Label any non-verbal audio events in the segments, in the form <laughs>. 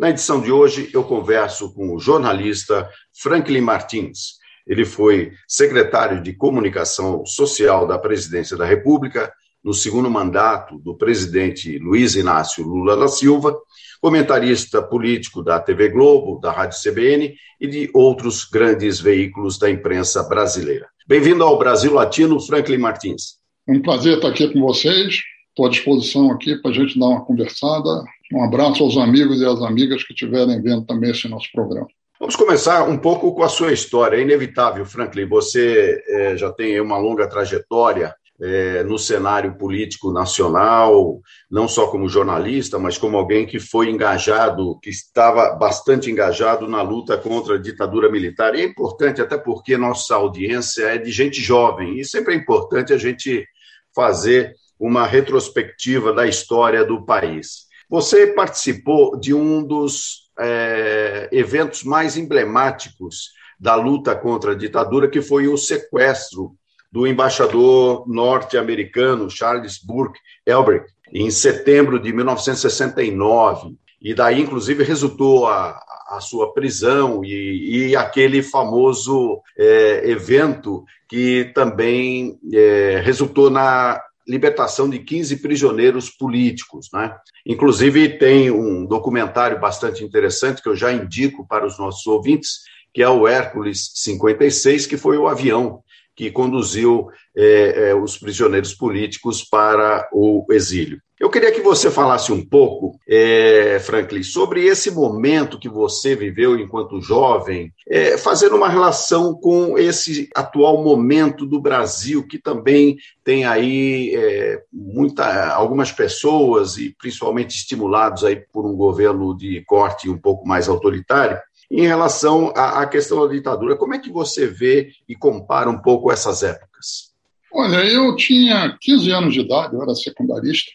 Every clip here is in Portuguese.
Na edição de hoje, eu converso com o jornalista Franklin Martins. Ele foi secretário de Comunicação Social da Presidência da República no segundo mandato do presidente Luiz Inácio Lula da Silva, comentarista político da TV Globo, da Rádio CBN e de outros grandes veículos da imprensa brasileira. Bem-vindo ao Brasil Latino, Franklin Martins. Um prazer estar aqui com vocês. Estou à disposição aqui para a gente dar uma conversada. Um abraço aos amigos e às amigas que estiverem vendo também esse nosso programa. Vamos começar um pouco com a sua história. É inevitável, Franklin, você é, já tem uma longa trajetória é, no cenário político nacional, não só como jornalista, mas como alguém que foi engajado, que estava bastante engajado na luta contra a ditadura militar. E é importante, até porque nossa audiência é de gente jovem, e sempre é importante a gente fazer uma retrospectiva da história do país. Você participou de um dos é, eventos mais emblemáticos da luta contra a ditadura, que foi o sequestro do embaixador norte-americano Charles Burke Elbrick, em setembro de 1969. E daí, inclusive, resultou a, a sua prisão e, e aquele famoso é, evento que também é, resultou na libertação de 15 prisioneiros políticos. Né? Inclusive, tem um documentário bastante interessante que eu já indico para os nossos ouvintes, que é o Hércules 56, que foi o avião que conduziu é, é, os prisioneiros políticos para o exílio. Eu queria que você falasse um pouco, é, Franklin, sobre esse momento que você viveu enquanto jovem, fazendo uma relação com esse atual momento do Brasil, que também tem aí muita, algumas pessoas, e principalmente estimulados aí por um governo de corte um pouco mais autoritário, em relação à, à questão da ditadura. Como é que você vê e compara um pouco essas épocas? Olha, eu tinha 15 anos de idade, eu era secundarista,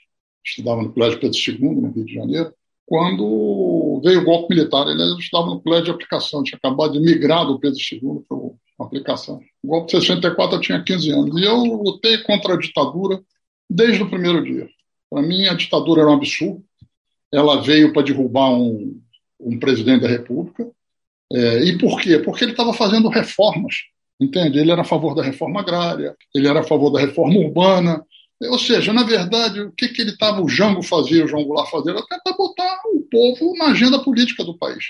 estudava no Colégio Pedro II, no Rio de Janeiro, quando veio o golpe militar. Ele estudava no colégio de aplicação, tinha acabado de migrar do Pedro II para a aplicação. O golpe de 64 eu tinha 15 anos. E eu lutei contra a ditadura desde o primeiro dia. Para mim, a ditadura era um absurdo. Ela veio para derrubar um, um presidente da República. É, e por quê? Porque ele estava fazendo reformas, entende? Ele era a favor da reforma agrária, ele era a favor da reforma urbana. Ou seja, na verdade, o que, que ele estava, o Jango fazia, o João Goulart fazia, era tentar botar o povo na agenda política do país,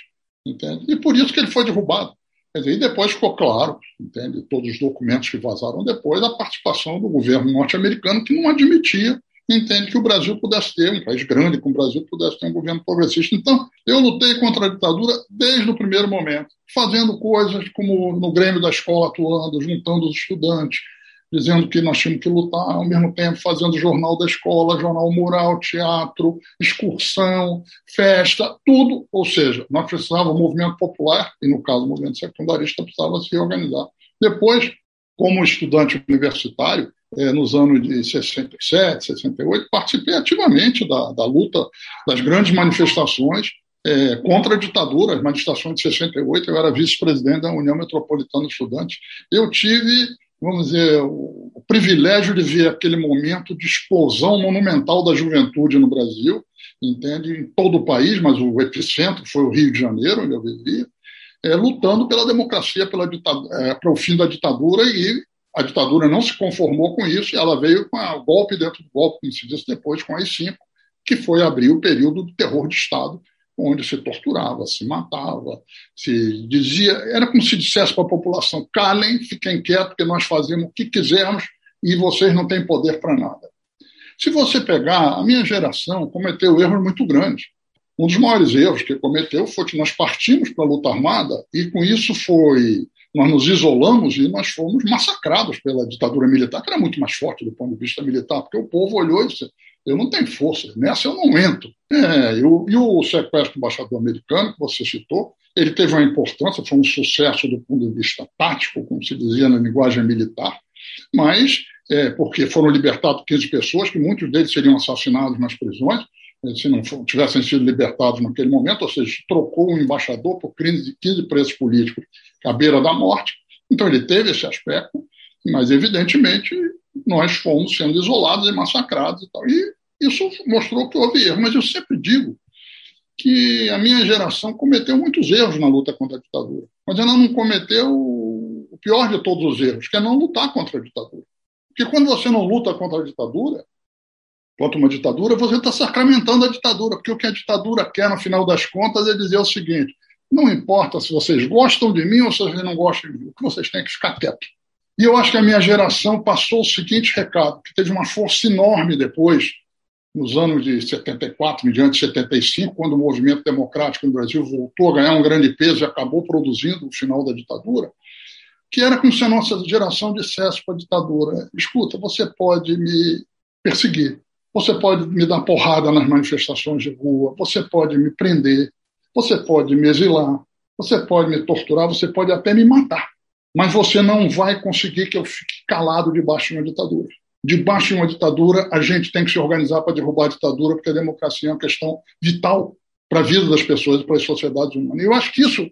entende? E por isso que ele foi derrubado. Dizer, e depois ficou claro, entende? Todos os documentos que vazaram depois, a participação do governo norte-americano que não admitia entende que o Brasil pudesse ter, um país grande como o Brasil, pudesse ter um governo progressista. Então, eu lutei contra a ditadura desde o primeiro momento, fazendo coisas como no Grêmio da escola atuando, juntando os estudantes, dizendo que nós tínhamos que lutar, ao mesmo tempo fazendo jornal da escola, jornal mural, teatro, excursão, festa, tudo. Ou seja, nós precisávamos do movimento popular, e no caso o movimento secundarista precisava se organizar. Depois, como estudante universitário, nos anos de 67, 68, participei ativamente da, da luta das grandes manifestações é, contra a ditadura, as manifestações de 68, eu era vice-presidente da União Metropolitana de Estudantes. Eu tive, vamos dizer, o, o privilégio de ver aquele momento de explosão monumental da juventude no Brasil, entende? Em todo o país, mas o epicentro foi o Rio de Janeiro, onde eu vivia, é, lutando pela democracia, pela é, para o fim da ditadura e a ditadura não se conformou com isso e ela veio com o golpe dentro do golpe, como se disse depois, com as cinco, que foi abrir o período do terror de Estado, onde se torturava, se matava, se dizia, era como se dissesse para a população: calem, fiquem quietos, porque nós fazemos o que quisermos e vocês não têm poder para nada. Se você pegar, a minha geração cometeu erros muito grandes. Um dos maiores erros que cometeu foi que nós partimos para a luta armada e com isso foi nós nos isolamos e nós fomos massacrados pela ditadura militar, que era muito mais forte do ponto de vista militar, porque o povo olhou e disse: Eu não tenho força, nessa eu não entro. É, e, o, e o sequestro do embaixador americano, que você citou, ele teve uma importância, foi um sucesso do ponto de vista tático, como se dizia na linguagem militar, mas é, porque foram libertados 15 pessoas, que muitos deles seriam assassinados nas prisões, eh, se não tivessem sido libertados naquele momento, ou seja, trocou um embaixador por 15, 15 presos políticos à beira da morte. Então ele teve esse aspecto, mas evidentemente nós fomos sendo isolados e massacrados e tal. E isso mostrou que houve erro. Mas eu sempre digo que a minha geração cometeu muitos erros na luta contra a ditadura, mas ela não cometeu o pior de todos os erros, que é não lutar contra a ditadura. Porque quando você não luta contra a ditadura, contra uma ditadura, você está sacramentando a ditadura, porque o que a ditadura quer, no final das contas, é dizer o seguinte: não importa se vocês gostam de mim ou se vocês não gostam de mim, o que vocês têm é que ficar quieto. E eu acho que a minha geração passou o seguinte recado, que teve uma força enorme depois, nos anos de 74, mediante de 75, quando o movimento democrático no Brasil voltou a ganhar um grande peso e acabou produzindo o final da ditadura, que era como se a nossa geração dissesse para a ditadura: escuta, você pode me perseguir, você pode me dar porrada nas manifestações de rua, você pode me prender, você pode me exilar, você pode me torturar, você pode até me matar, mas você não vai conseguir que eu fique calado debaixo de uma ditadura. Debaixo de uma ditadura, a gente tem que se organizar para derrubar a ditadura, porque a democracia é uma questão vital para a vida das pessoas e para as sociedades humanas. E eu acho que isso,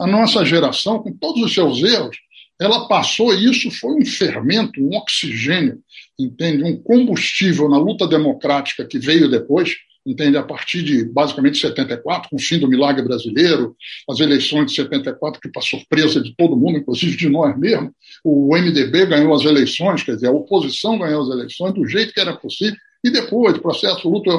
a nossa geração, com todos os seus erros, ela passou e isso foi um fermento, um oxigênio, entende? Um combustível na luta democrática que veio depois, entende? A partir de basicamente 74, com o fim do milagre brasileiro, as eleições de 74, que para surpresa de todo mundo, inclusive de nós mesmos, o MDB ganhou as eleições, quer dizer, a oposição ganhou as eleições do jeito que era possível, e depois, o processo luta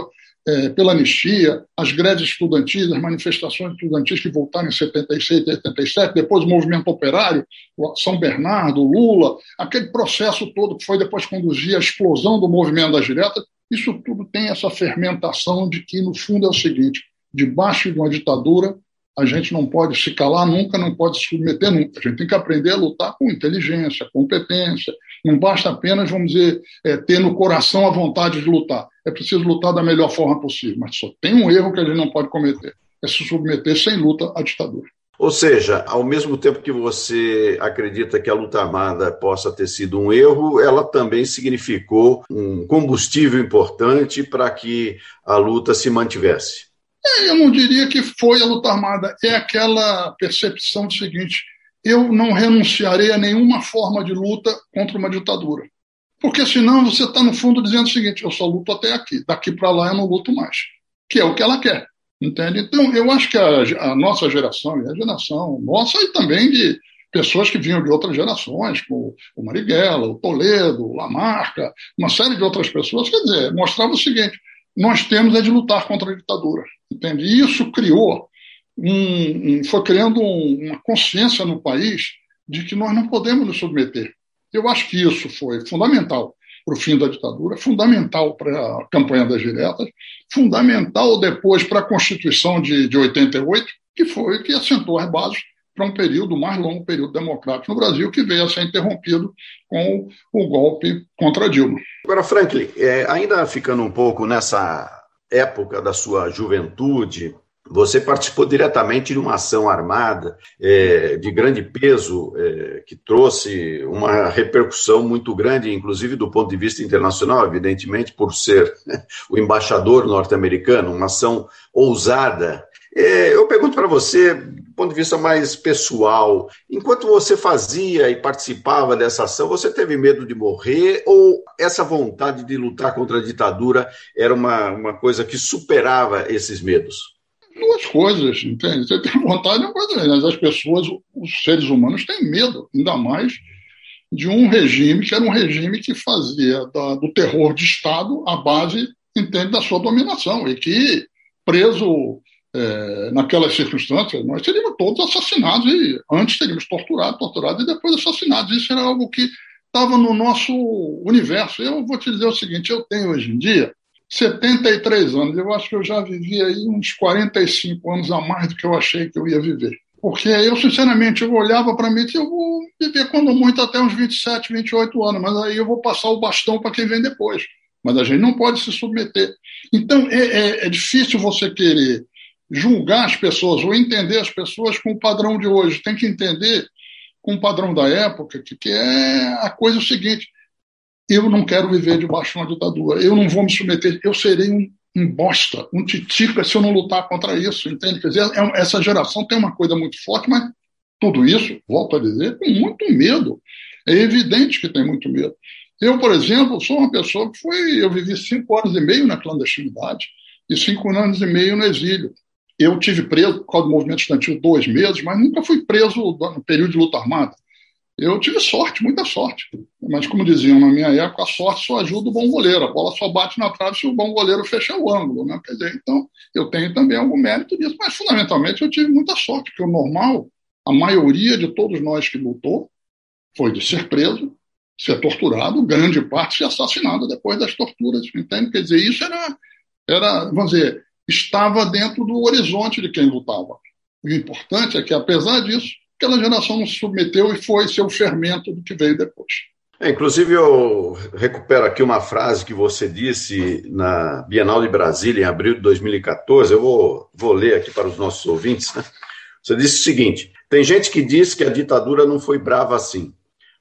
é, pela anistia, as greves estudantis, as manifestações estudantis que voltaram em 76 e 77, depois o movimento operário, São Bernardo, Lula, aquele processo todo que foi depois conduzir à explosão do movimento das diretas, isso tudo tem essa fermentação de que, no fundo, é o seguinte: debaixo de uma ditadura, a gente não pode se calar nunca, não pode se submeter nunca. A gente tem que aprender a lutar com inteligência, competência. Não basta apenas, vamos dizer, é, ter no coração a vontade de lutar. É preciso lutar da melhor forma possível. Mas só tem um erro que a gente não pode cometer: é se submeter sem luta à ditadura. Ou seja, ao mesmo tempo que você acredita que a luta armada possa ter sido um erro, ela também significou um combustível importante para que a luta se mantivesse. É, eu não diria que foi a luta armada, é aquela percepção do seguinte: eu não renunciarei a nenhuma forma de luta contra uma ditadura. Porque senão você está, no fundo, dizendo o seguinte: eu só luto até aqui, daqui para lá eu não luto mais. Que é o que ela quer. Entende? Então, eu acho que a, a nossa geração, e a geração nossa, e também de pessoas que vinham de outras gerações, como o Marighella, o Toledo, o Lamarca, uma série de outras pessoas, quer dizer, mostrava o seguinte: nós temos é de lutar contra a ditadura. Entende? E isso criou, um, um, foi criando um, uma consciência no país de que nós não podemos nos submeter. Eu acho que isso foi fundamental para o fim da ditadura, fundamental para a campanha das diretas, fundamental depois para a Constituição de, de 88, que foi que assentou as bases para um período, mais longo período democrático no Brasil, que veio a ser interrompido com o golpe contra Dilma. Agora, Franklin, é, ainda ficando um pouco nessa época da sua juventude, você participou diretamente de uma ação armada é, de grande peso, é, que trouxe uma repercussão muito grande, inclusive do ponto de vista internacional, evidentemente, por ser <laughs> o embaixador norte-americano, uma ação ousada é, eu pergunto para você, do ponto de vista mais pessoal, enquanto você fazia e participava dessa ação, você teve medo de morrer ou essa vontade de lutar contra a ditadura era uma, uma coisa que superava esses medos? Duas coisas, entende? Você tem vontade de uma coisa, mas as pessoas, os seres humanos têm medo, ainda mais de um regime que era um regime que fazia da, do terror de Estado a base, entende, da sua dominação e que preso é, naquelas circunstâncias, nós teríamos todos assassinados, e antes teríamos torturado, torturado e depois assassinados. Isso era algo que estava no nosso universo. Eu vou te dizer o seguinte: eu tenho hoje em dia 73 anos, eu acho que eu já vivi aí uns 45 anos a mais do que eu achei que eu ia viver. Porque eu, sinceramente, eu olhava para mim e disse, eu vou viver quando muito até uns 27, 28 anos, mas aí eu vou passar o bastão para quem vem depois. mas a gente não pode se submeter. Então, é, é, é difícil você querer julgar as pessoas ou entender as pessoas com o padrão de hoje. Tem que entender com o padrão da época, que, que é a coisa seguinte: eu não quero viver debaixo de uma ditadura, eu não vou me submeter, eu serei um, um bosta, um titica se eu não lutar contra isso, entende? Quer dizer, é, essa geração tem uma coisa muito forte, mas tudo isso, volto a dizer, com muito medo. É evidente que tem muito medo. Eu, por exemplo, sou uma pessoa que foi. Eu vivi cinco anos e meio na clandestinidade e cinco anos e meio no exílio. Eu tive preso por causa do movimento estudantil dois meses, mas nunca fui preso no período de luta armada. Eu tive sorte, muita sorte. Mas, como diziam na minha época, a sorte só ajuda o bom goleiro. A bola só bate na trave se o bom goleiro fechar o ângulo. Né? Quer dizer, então, eu tenho também algum mérito nisso. Mas, fundamentalmente, eu tive muita sorte, porque o normal, a maioria de todos nós que lutou, foi de ser preso, ser torturado, grande parte ser assassinado depois das torturas, entende? Quer dizer, isso era, era, vamos dizer, estava dentro do horizonte de quem lutava. O importante é que, apesar disso, aquela geração não se submeteu e foi ser o fermento do que veio depois. É, inclusive, eu recupero aqui uma frase que você disse na Bienal de Brasília, em abril de 2014. Eu vou, vou ler aqui para os nossos ouvintes. Né? Você disse o seguinte: tem gente que diz que a ditadura não foi brava assim.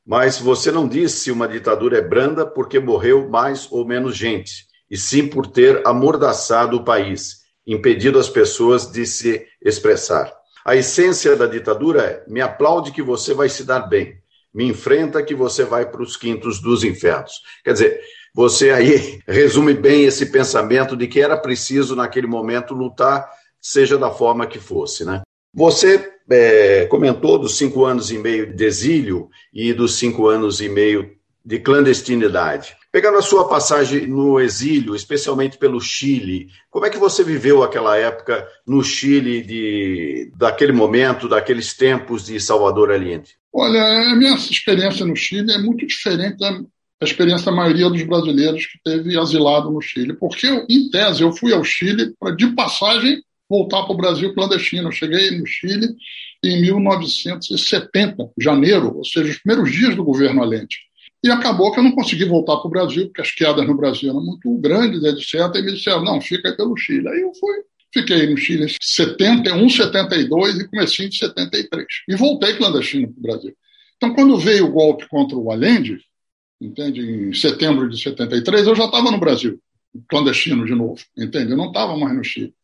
Mas você não disse se uma ditadura é branda porque morreu mais ou menos gente, e sim por ter amordaçado o país, impedido as pessoas de se expressar. A essência da ditadura é: me aplaude que você vai se dar bem, me enfrenta que você vai para os quintos dos infernos. Quer dizer, você aí <laughs> resume bem esse pensamento de que era preciso, naquele momento, lutar, seja da forma que fosse, né? Você é, comentou dos cinco anos e meio de exílio e dos cinco anos e meio de clandestinidade. Pegando a sua passagem no exílio, especialmente pelo Chile, como é que você viveu aquela época no Chile, de, daquele momento, daqueles tempos de Salvador Allende? Olha, a minha experiência no Chile é muito diferente da experiência da maioria dos brasileiros que teve asilado no Chile, porque, eu, em tese, eu fui ao Chile para, de passagem, voltar para o Brasil clandestino. Eu cheguei no Chile em 1970, janeiro, ou seja, os primeiros dias do governo Allende. E acabou que eu não consegui voltar para o Brasil, porque as quedas no Brasil eram muito grandes, etc. E me disseram, não, fica aí pelo Chile. Aí eu fui, fiquei no Chile em 71, 72 e comecei em 73. E voltei clandestino para o Brasil. Então, quando veio o golpe contra o Allende, entende, em setembro de 73, eu já estava no Brasil, clandestino de novo, entende? Eu não estava mais no Chile.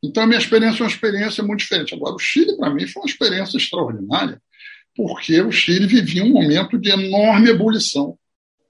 Então, a minha experiência é uma experiência muito diferente. Agora, o Chile, para mim, foi uma experiência extraordinária, porque o Chile vivia um momento de enorme ebulição,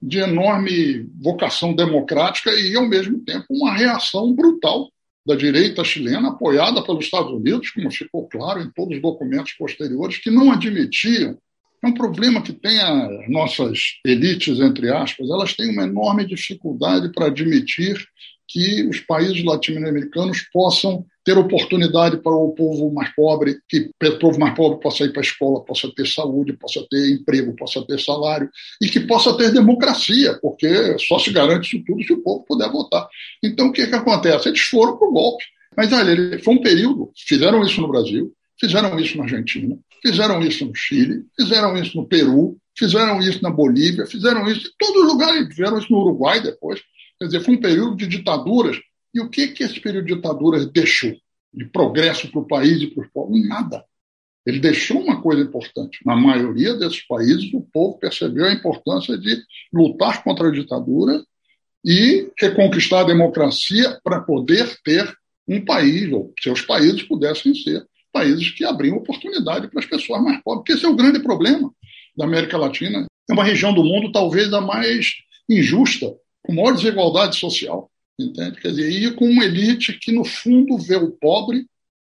de enorme vocação democrática e, ao mesmo tempo, uma reação brutal da direita chilena, apoiada pelos Estados Unidos, como ficou claro em todos os documentos posteriores, que não admitiam. É um problema que tem as nossas elites, entre aspas, elas têm uma enorme dificuldade para admitir que os países latino-americanos possam ter oportunidade para o povo mais pobre, que o povo mais pobre possa ir para a escola, possa ter saúde, possa ter emprego, possa ter salário e que possa ter democracia, porque só se garante isso tudo se o povo puder votar. Então, o que, que acontece? Eles foram para o golpe. Mas olha, foi um período, fizeram isso no Brasil, fizeram isso na Argentina, fizeram isso no Chile, fizeram isso no Peru, fizeram isso na Bolívia, fizeram isso em todos os lugares, fizeram isso no Uruguai depois. Quer dizer, foi um período de ditaduras. E o que, que esse período de ditaduras deixou de progresso para o país e para os povos? Nada. Ele deixou uma coisa importante. Na maioria desses países, o povo percebeu a importância de lutar contra a ditadura e reconquistar a democracia para poder ter um país, ou seus países pudessem ser países que abriam oportunidade para as pessoas mais pobres, porque esse é o grande problema da América Latina. É uma região do mundo talvez a mais injusta com maior desigualdade social, entende? Quer dizer, e com uma elite que, no fundo, vê o pobre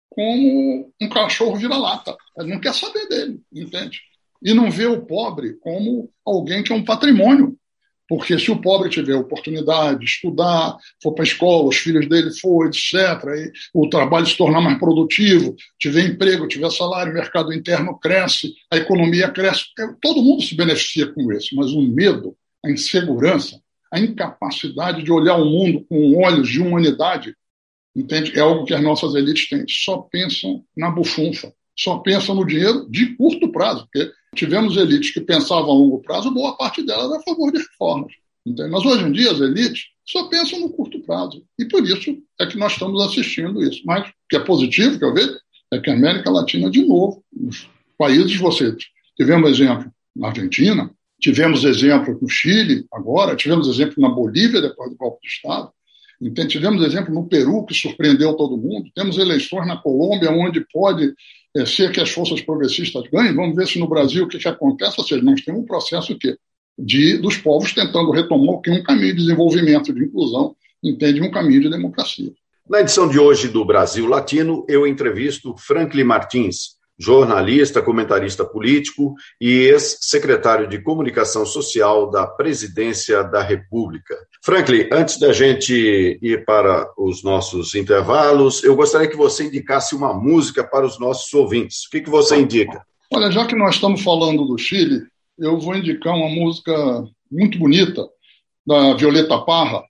como um cachorro vira-lata. Não quer saber dele, entende? E não vê o pobre como alguém que é um patrimônio. Porque se o pobre tiver oportunidade de estudar, for para a escola, os filhos dele for, etc., e o trabalho se tornar mais produtivo, tiver emprego, tiver salário, o mercado interno cresce, a economia cresce, todo mundo se beneficia com isso. Mas o medo, a insegurança, a incapacidade de olhar o mundo com olhos de humanidade, entende? É algo que as nossas elites têm. Só pensam na bufunfa, só pensam no dinheiro de curto prazo, porque tivemos elites que pensavam a longo prazo, boa parte delas a favor de reformas. Entende? Mas hoje em dia as elites só pensam no curto prazo. E por isso é que nós estamos assistindo isso. Mas o que é positivo, que eu vejo, é que a América Latina, de novo, os países, você tivemos exemplo na Argentina, tivemos exemplo no Chile agora, tivemos exemplo na Bolívia depois do golpe de Estado, então, tivemos exemplo no Peru, que surpreendeu todo mundo, temos eleições na Colômbia, onde pode é, ser que as forças progressistas ganhem, vamos ver se no Brasil o que, que acontece, ou seja, nós temos um processo que de, dos povos tentando retomar um caminho de desenvolvimento, de inclusão, entende um caminho de democracia. Na edição de hoje do Brasil Latino, eu entrevisto Franklin Martins, jornalista, comentarista político e ex-secretário de Comunicação Social da Presidência da República. Franklin, antes da gente ir para os nossos intervalos, eu gostaria que você indicasse uma música para os nossos ouvintes. O que, que você indica? Olha, já que nós estamos falando do Chile, eu vou indicar uma música muito bonita da Violeta Parra.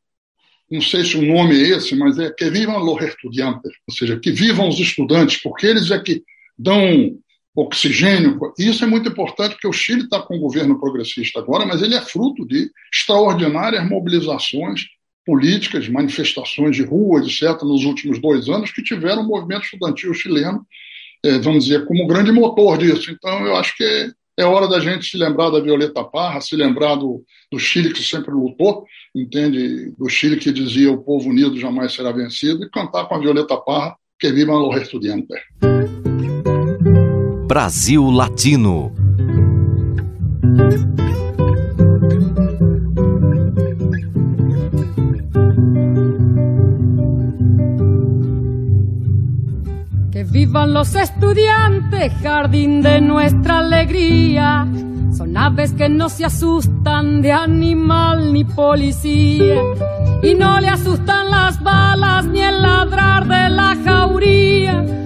Não sei se o nome é esse, mas é Que Vivam los Estudiantes, ou seja, que vivam os estudantes, porque eles é que dão oxigênio. Isso é muito importante, porque o Chile está com um governo progressista agora, mas ele é fruto de extraordinárias mobilizações políticas, manifestações de rua, etc., nos últimos dois anos, que tiveram o movimento estudantil chileno, é, vamos dizer, como grande motor disso. Então, eu acho que é hora da gente se lembrar da Violeta Parra, se lembrar do, do Chile que sempre lutou, entende? Do Chile que dizia o povo unido jamais será vencido, e cantar com a Violeta Parra, que viva los estudiantes. Brasil Latino. Que vivan los estudiantes, jardín de nuestra alegría. Son aves que no se asustan de animal ni policía. Y no le asustan las balas ni el ladrar de la jauría.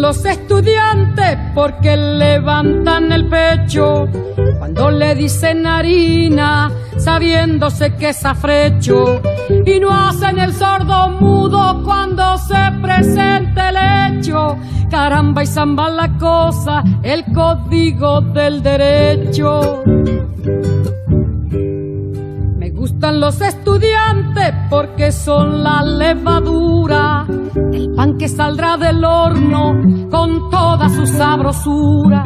Los estudiantes porque levantan el pecho cuando le dicen harina, sabiéndose que es afrecho, y no hacen el sordo mudo cuando se presente el hecho. Caramba y zamba la cosa, el código del derecho. Me gustan los estudiantes porque son la levadura, que saldrá del horno con toda su sabrosura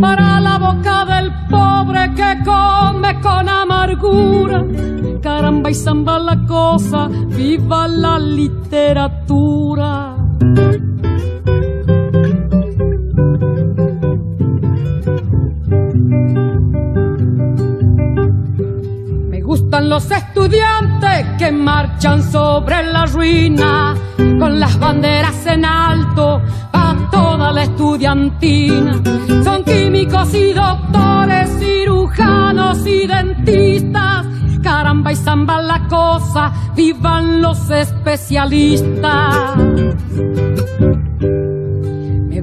para la boca del pobre que come con amargura. Caramba y zamba la cosa, viva la literatura. Gustan los estudiantes que marchan sobre la ruina con las banderas en alto toda la estudiantina. Son químicos y doctores, cirujanos y dentistas. Caramba y zamba la cosa, vivan los especialistas.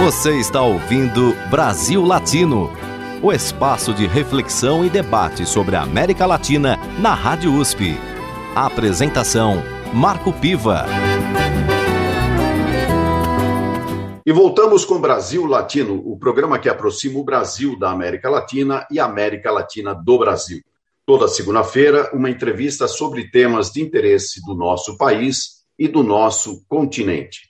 Você está ouvindo Brasil Latino, o espaço de reflexão e debate sobre a América Latina na Rádio USP. A apresentação: Marco Piva. E voltamos com Brasil Latino, o programa que aproxima o Brasil da América Latina e a América Latina do Brasil. Toda segunda-feira, uma entrevista sobre temas de interesse do nosso país e do nosso continente.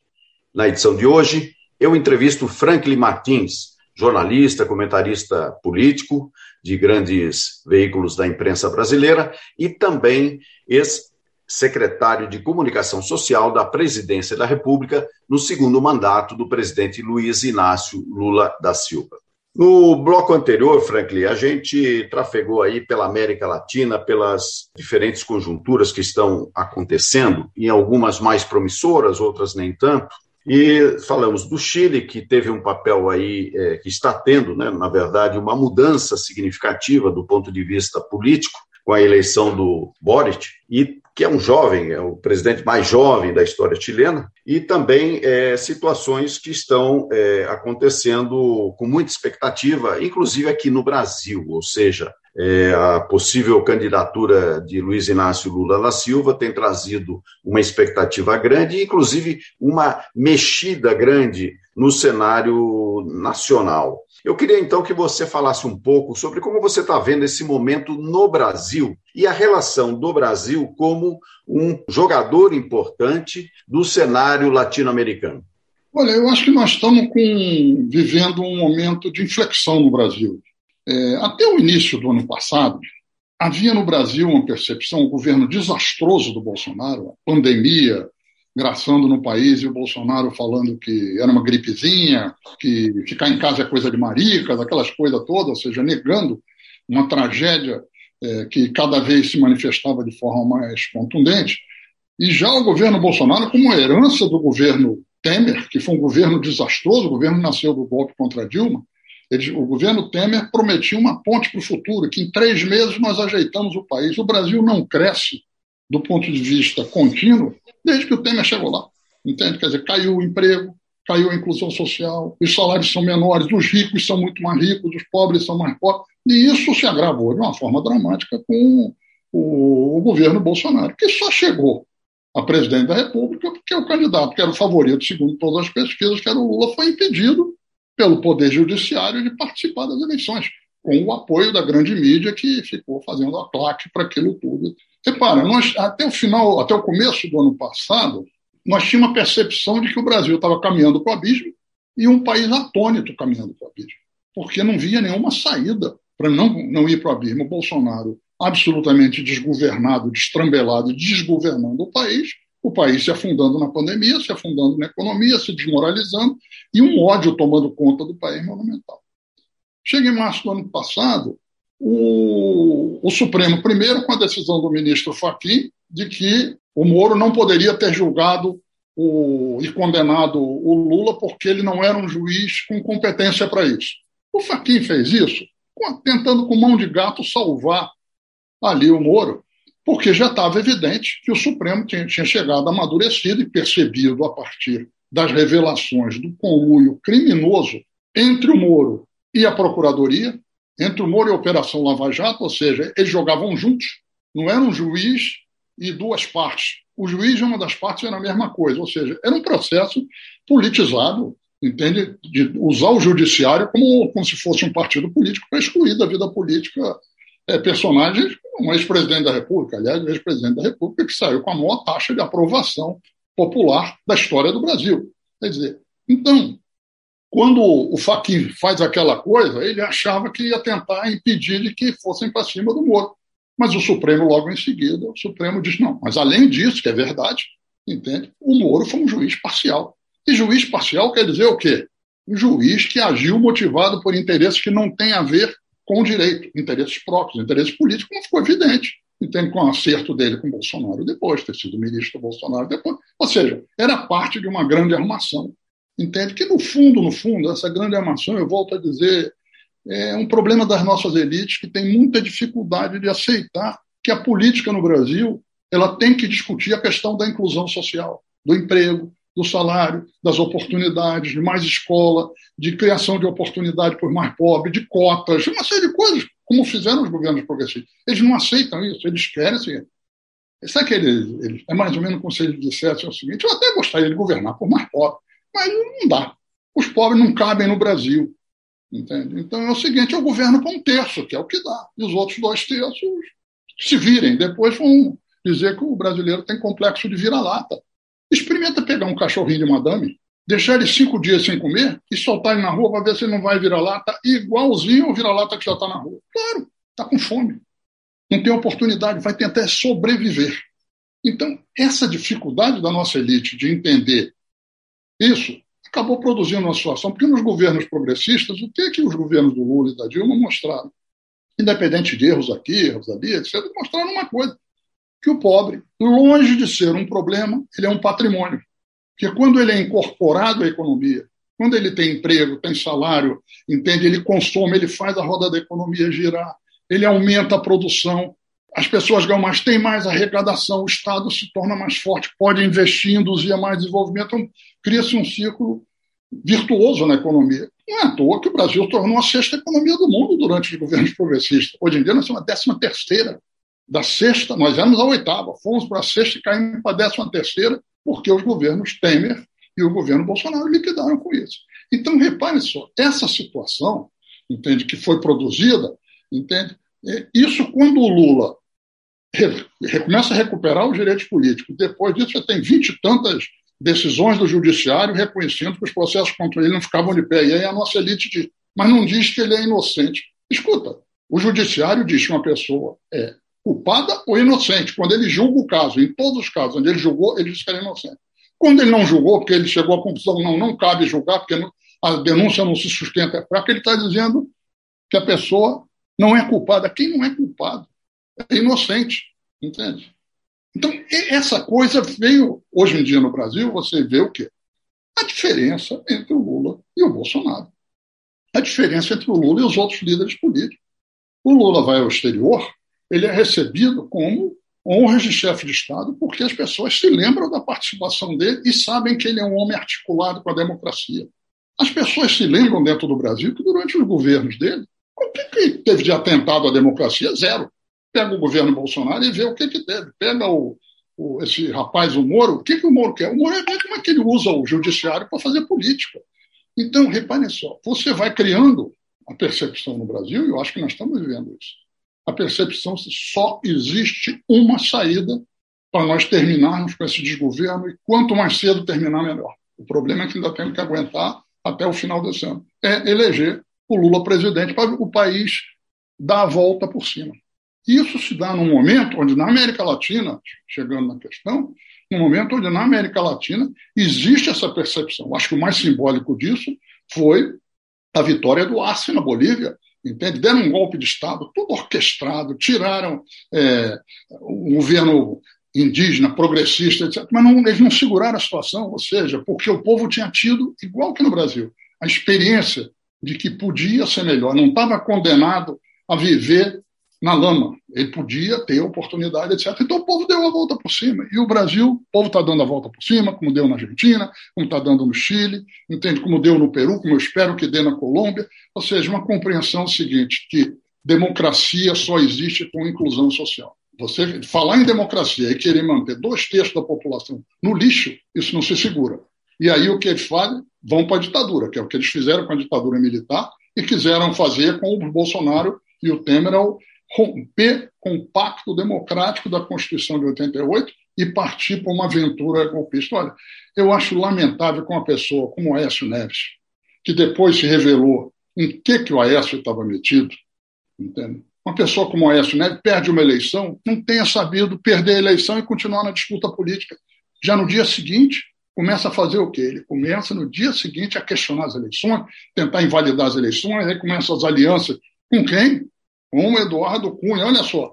Na edição de hoje, eu entrevisto Franklin Martins, jornalista, comentarista político de grandes veículos da imprensa brasileira e também ex-secretário de Comunicação Social da Presidência da República no segundo mandato do presidente Luiz Inácio Lula da Silva. No bloco anterior, Franklin, a gente trafegou aí pela América Latina, pelas diferentes conjunturas que estão acontecendo, em algumas mais promissoras, outras nem tanto. E falamos do Chile, que teve um papel aí, é, que está tendo, né, na verdade, uma mudança significativa do ponto de vista político, com a eleição do Boric, e que é um jovem, é o presidente mais jovem da história chilena, e também é, situações que estão é, acontecendo com muita expectativa, inclusive aqui no Brasil, ou seja, é, a possível candidatura de Luiz Inácio Lula da Silva tem trazido uma expectativa grande, inclusive uma mexida grande no cenário nacional. Eu queria então que você falasse um pouco sobre como você está vendo esse momento no Brasil e a relação do Brasil como um jogador importante do cenário latino-americano. Olha, eu acho que nós estamos com, vivendo um momento de inflexão no Brasil. É, até o início do ano passado, havia no Brasil uma percepção, um governo desastroso do Bolsonaro, a pandemia graçando no país e o Bolsonaro falando que era uma gripezinha, que ficar em casa é coisa de maricas, aquelas coisas todas, ou seja, negando uma tragédia é, que cada vez se manifestava de forma mais contundente. E já o governo Bolsonaro, como herança do governo Temer, que foi um governo desastroso, o governo nasceu do golpe contra Dilma, ele, o governo Temer prometia uma ponte para o futuro, que em três meses nós ajeitamos o país. O Brasil não cresce do ponto de vista contínuo desde que o Temer chegou lá. Entende? Quer dizer, caiu o emprego, caiu a inclusão social, os salários são menores, os ricos são muito mais ricos, os pobres são mais pobres. E isso se agravou de uma forma dramática com o, o governo Bolsonaro, que só chegou a presidente da República porque o candidato, que era o favorito, segundo todas as pesquisas, que era o Lula, foi impedido pelo Poder Judiciário de participar das eleições, com o apoio da grande mídia que ficou fazendo a claque para aquilo tudo. Repara, nós, até o final, até o começo do ano passado, nós tínhamos a percepção de que o Brasil estava caminhando para o abismo e um país atônito caminhando para o abismo, porque não via nenhuma saída para não, não ir para o abismo. O Bolsonaro absolutamente desgovernado, destrambelado, desgovernando o país, o país se afundando na pandemia, se afundando na economia, se desmoralizando e um ódio tomando conta do país monumental. Chega em março do ano passado, o, o Supremo, primeiro, com a decisão do ministro Fachin, de que o Moro não poderia ter julgado o, e condenado o Lula porque ele não era um juiz com competência para isso. O Fachin fez isso tentando com mão de gato salvar ali o Moro, porque já estava evidente que o Supremo tinha, tinha chegado amadurecido e percebido a partir das revelações do conluio criminoso entre o Moro e a Procuradoria, entre o Moro e a Operação Lava Jato, ou seja, eles jogavam juntos, não era um juiz e duas partes. O juiz e uma das partes era a mesma coisa, ou seja, era um processo politizado, entende? De usar o judiciário como, como se fosse um partido político para excluir da vida política é, personagens, um ex-presidente da República, aliás, o ex-presidente da República, que saiu com a maior taxa de aprovação popular da história do Brasil. Quer dizer, então, quando o Fachin faz aquela coisa, ele achava que ia tentar impedir de que fossem para cima do Moro. Mas o Supremo, logo em seguida, o Supremo diz: não, mas além disso, que é verdade, entende? O Moro foi um juiz parcial. E juiz parcial quer dizer o quê? Um juiz que agiu motivado por interesses que não têm a ver com o direito, interesses próprios, interesses políticos, como ficou evidente. Entende? Com o acerto dele com Bolsonaro depois, ter sido ministro do Bolsonaro depois. Ou seja, era parte de uma grande armação. Entende? Que no fundo, no fundo, essa grande armação, eu volto a dizer, é um problema das nossas elites que tem muita dificuldade de aceitar que a política no Brasil ela tem que discutir a questão da inclusão social, do emprego, do salário, das oportunidades, de mais escola, de criação de oportunidade para os mais pobres, de cotas, uma série de coisas, como fizeram os governos progressistas. Eles não aceitam isso, eles querem assim. Sabe que eles, eles, é mais ou menos como se eles dissessem o seguinte: eu até gostaria de governar por mais pobres, mas não dá. Os pobres não cabem no Brasil. Entende? Então é o seguinte: eu governo com um terço, que é o que dá, e os outros dois terços se virem. Depois vão dizer que o brasileiro tem complexo de vira-lata. Experimenta pegar um cachorrinho de madame, deixar ele cinco dias sem comer e soltar ele na rua para ver se ele não vai virar lata igualzinho ao vira-lata que já está na rua. Claro, está com fome. Não tem oportunidade, vai tentar sobreviver. Então, essa dificuldade da nossa elite de entender isso acabou produzindo uma situação, porque nos governos progressistas, o que, é que os governos do Lula e da Dilma mostraram? Independente de erros aqui, erros ali, etc., mostraram uma coisa: que o pobre, longe de ser um problema, ele é um patrimônio. Porque quando ele é incorporado à economia, quando ele tem emprego, tem salário, entende, ele consome, ele faz a roda da economia girar, ele aumenta a produção, as pessoas ganham mais, tem mais arrecadação, o Estado se torna mais forte, pode investir, induzir mais desenvolvimento, então cria-se um ciclo virtuoso na economia. Não é à toa que o Brasil tornou a sexta economia do mundo durante os governos progressistas. Hoje em dia nós somos a décima terceira. Da sexta, nós éramos a oitava, fomos para a sexta e caímos para a décima terceira, porque os governos Temer e o governo Bolsonaro liquidaram com isso. Então, repare só, essa situação, entende, que foi produzida, entende, isso quando o Lula começa a recuperar os direitos políticos, depois disso já tem vinte e tantas decisões do judiciário reconhecendo que os processos contra ele não ficavam de pé. E aí a nossa elite diz, mas não diz que ele é inocente. Escuta, o judiciário diz que uma pessoa é culpada ou inocente. Quando ele julga o caso, em todos os casos onde ele julgou, ele diz que é inocente. Quando ele não julgou, porque ele chegou à conclusão, não, não cabe julgar, porque a denúncia não se sustenta, é fraca, ele está dizendo que a pessoa não é culpada. Quem não é culpado é inocente, entende? Então, essa coisa veio, hoje em dia no Brasil, você vê o quê? A diferença entre o Lula e o Bolsonaro. A diferença entre o Lula e os outros líderes políticos. O Lula vai ao exterior, ele é recebido como honras de chefe de Estado, porque as pessoas se lembram da participação dele e sabem que ele é um homem articulado com a democracia. As pessoas se lembram dentro do Brasil que durante os governos dele, o que, que teve de atentado à democracia? Zero. Pega o governo Bolsonaro e vê o que, que teve. Pega o, o, esse rapaz, o Moro, o que, que o Moro quer? O Moro é como é que ele usa o judiciário para fazer política. Então, reparem só, você vai criando a percepção no Brasil, e eu acho que nós estamos vivendo isso. A percepção que só existe uma saída para nós terminarmos com esse desgoverno, e quanto mais cedo terminar, melhor. O problema é que ainda temos que aguentar até o final desse ano. É eleger o Lula presidente para o país dar a volta por cima. Isso se dá num momento onde, na América Latina, chegando na questão, num momento onde, na América Latina, existe essa percepção. Acho que o mais simbólico disso foi a vitória do Arce na Bolívia, entende? Deram um golpe de Estado, tudo orquestrado, tiraram é, o governo indígena, progressista, etc. Mas não, eles não seguraram a situação, ou seja, porque o povo tinha tido, igual que no Brasil, a experiência de que podia ser melhor, não estava condenado a viver na lama. Ele podia ter oportunidade, etc. Então o povo deu a volta por cima. E o Brasil, o povo está dando a volta por cima, como deu na Argentina, como está dando no Chile, entende? Como deu no Peru, como eu espero que dê na Colômbia. Ou seja, uma compreensão seguinte, que democracia só existe com inclusão social. Você falar em democracia e querer manter dois terços da população no lixo, isso não se segura. E aí o que eles fazem? Vão para a ditadura, que é o que eles fizeram com a ditadura militar e quiseram fazer com o Bolsonaro e o Temer ao romper com o pacto democrático da Constituição de 88 e partir para uma aventura golpista. Olha, eu acho lamentável com uma pessoa como o Aécio Neves, que depois se revelou em que, que o Aécio estava metido, entende? Uma pessoa como o Aécio Neves perde uma eleição, não tenha sabido perder a eleição e continuar na disputa política. Já no dia seguinte, começa a fazer o quê? Ele começa no dia seguinte a questionar as eleições, tentar invalidar as eleições, aí começam as alianças com quem? Com o Eduardo Cunha. Olha só,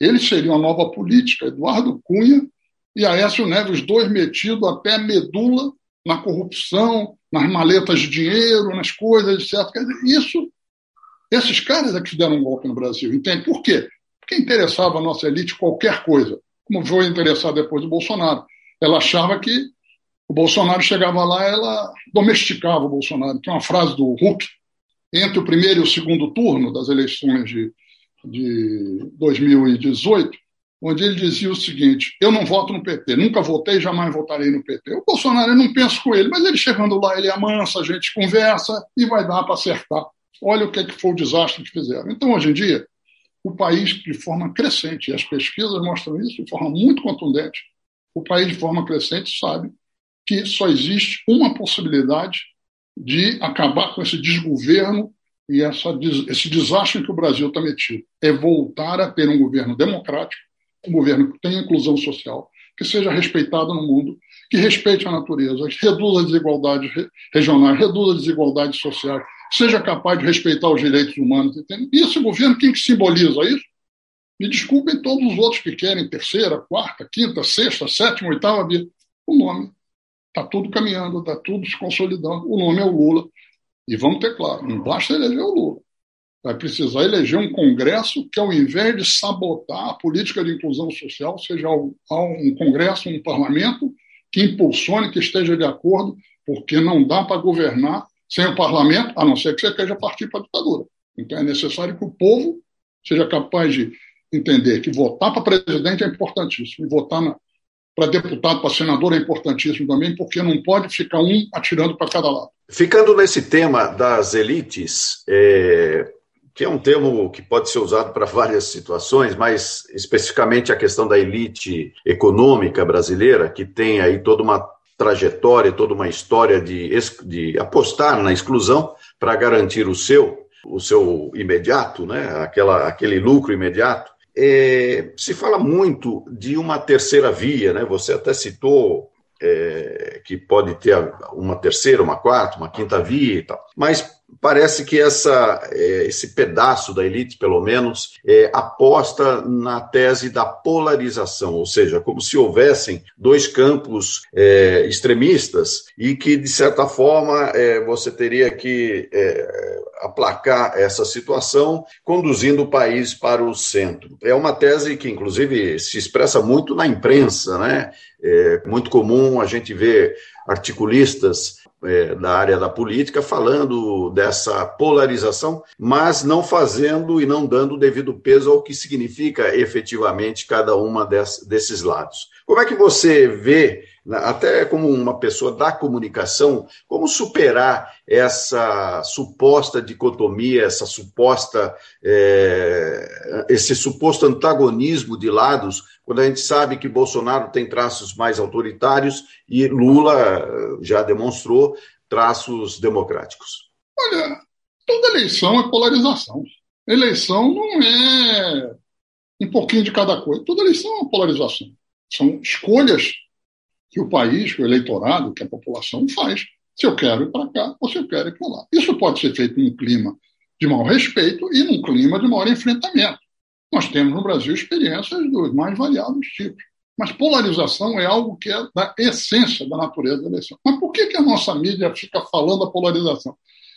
eles seriam a nova política, Eduardo Cunha e Aécio Neves, os dois metidos até medula na corrupção, nas maletas de dinheiro, nas coisas, etc. Quer dizer, isso, esses caras é que deram um golpe no Brasil, entende? Por quê? Porque interessava a nossa elite qualquer coisa, como foi interessar depois do Bolsonaro. Ela achava que o Bolsonaro chegava lá, ela domesticava o Bolsonaro. Tem uma frase do Huck, entre o primeiro e o segundo turno das eleições de, de 2018, onde ele dizia o seguinte: Eu não voto no PT, nunca votei, jamais votarei no PT. O Bolsonaro, eu não penso com ele, mas ele chegando lá, ele amansa, a gente conversa e vai dar para acertar. Olha o que, é que foi o desastre que fizeram. Então, hoje em dia, o país, de forma crescente, e as pesquisas mostram isso de forma muito contundente, o país, de forma crescente, sabe que só existe uma possibilidade de acabar com esse desgoverno e essa, esse desastre que o Brasil está metido. É voltar a ter um governo democrático, um governo que tenha inclusão social, que seja respeitado no mundo, que respeite a natureza, reduza as desigualdades regionais, reduza as desigualdades sociais, seja capaz de respeitar os direitos humanos. Entende? E esse governo, quem que simboliza isso? Me desculpem todos os outros que querem terceira, quarta, quinta, sexta, sétima, oitava via. O nome. Está tudo caminhando, está tudo se consolidando. O nome é o Lula. E vamos ter claro, não basta eleger o Lula. Vai precisar eleger um Congresso que, ao invés de sabotar a política de inclusão social, seja um Congresso, um parlamento que impulsione, que esteja de acordo, porque não dá para governar sem o parlamento, a não ser que você queira partir para a ditadura. Então é necessário que o povo seja capaz de entender que votar para presidente é importantíssimo, e votar para deputado, para senador é importantíssimo também, porque não pode ficar um atirando para cada lado. Ficando nesse tema das elites, é, que é um termo que pode ser usado para várias situações, mas especificamente a questão da elite econômica brasileira, que tem aí toda uma trajetória, toda uma história de, de apostar na exclusão para garantir o seu, o seu imediato, né? Aquela, aquele lucro imediato. É, se fala muito de uma terceira via, né? Você até citou é, que pode ter uma terceira, uma quarta, uma quinta via e tal. Mas parece que essa, é, esse pedaço da elite, pelo menos, é, aposta na tese da polarização, ou seja, como se houvessem dois campos é, extremistas e que, de certa forma, é, você teria que é, aplacar essa situação, conduzindo o país para o centro. É uma tese que, inclusive, se expressa muito na imprensa, né? É muito comum a gente ver articulistas é, da área da política falando dessa polarização, mas não fazendo e não dando o devido peso ao que significa efetivamente cada uma desses lados. Como é que você vê, até como uma pessoa da comunicação, como superar essa suposta dicotomia, essa suposta, é, esse suposto antagonismo de lados, quando a gente sabe que Bolsonaro tem traços mais autoritários e Lula já demonstrou traços democráticos? Olha, toda eleição é polarização. Eleição não é um pouquinho de cada coisa. Toda eleição é uma polarização. São escolhas que o país, que o eleitorado, que a população faz. Se eu quero ir para cá ou se eu quero ir para lá. Isso pode ser feito num clima de maior respeito e num clima de maior enfrentamento. Nós temos no Brasil experiências dos mais variados tipos. Mas polarização é algo que é da essência da natureza da eleição. Mas por que, que a nossa mídia fica falando da polarização?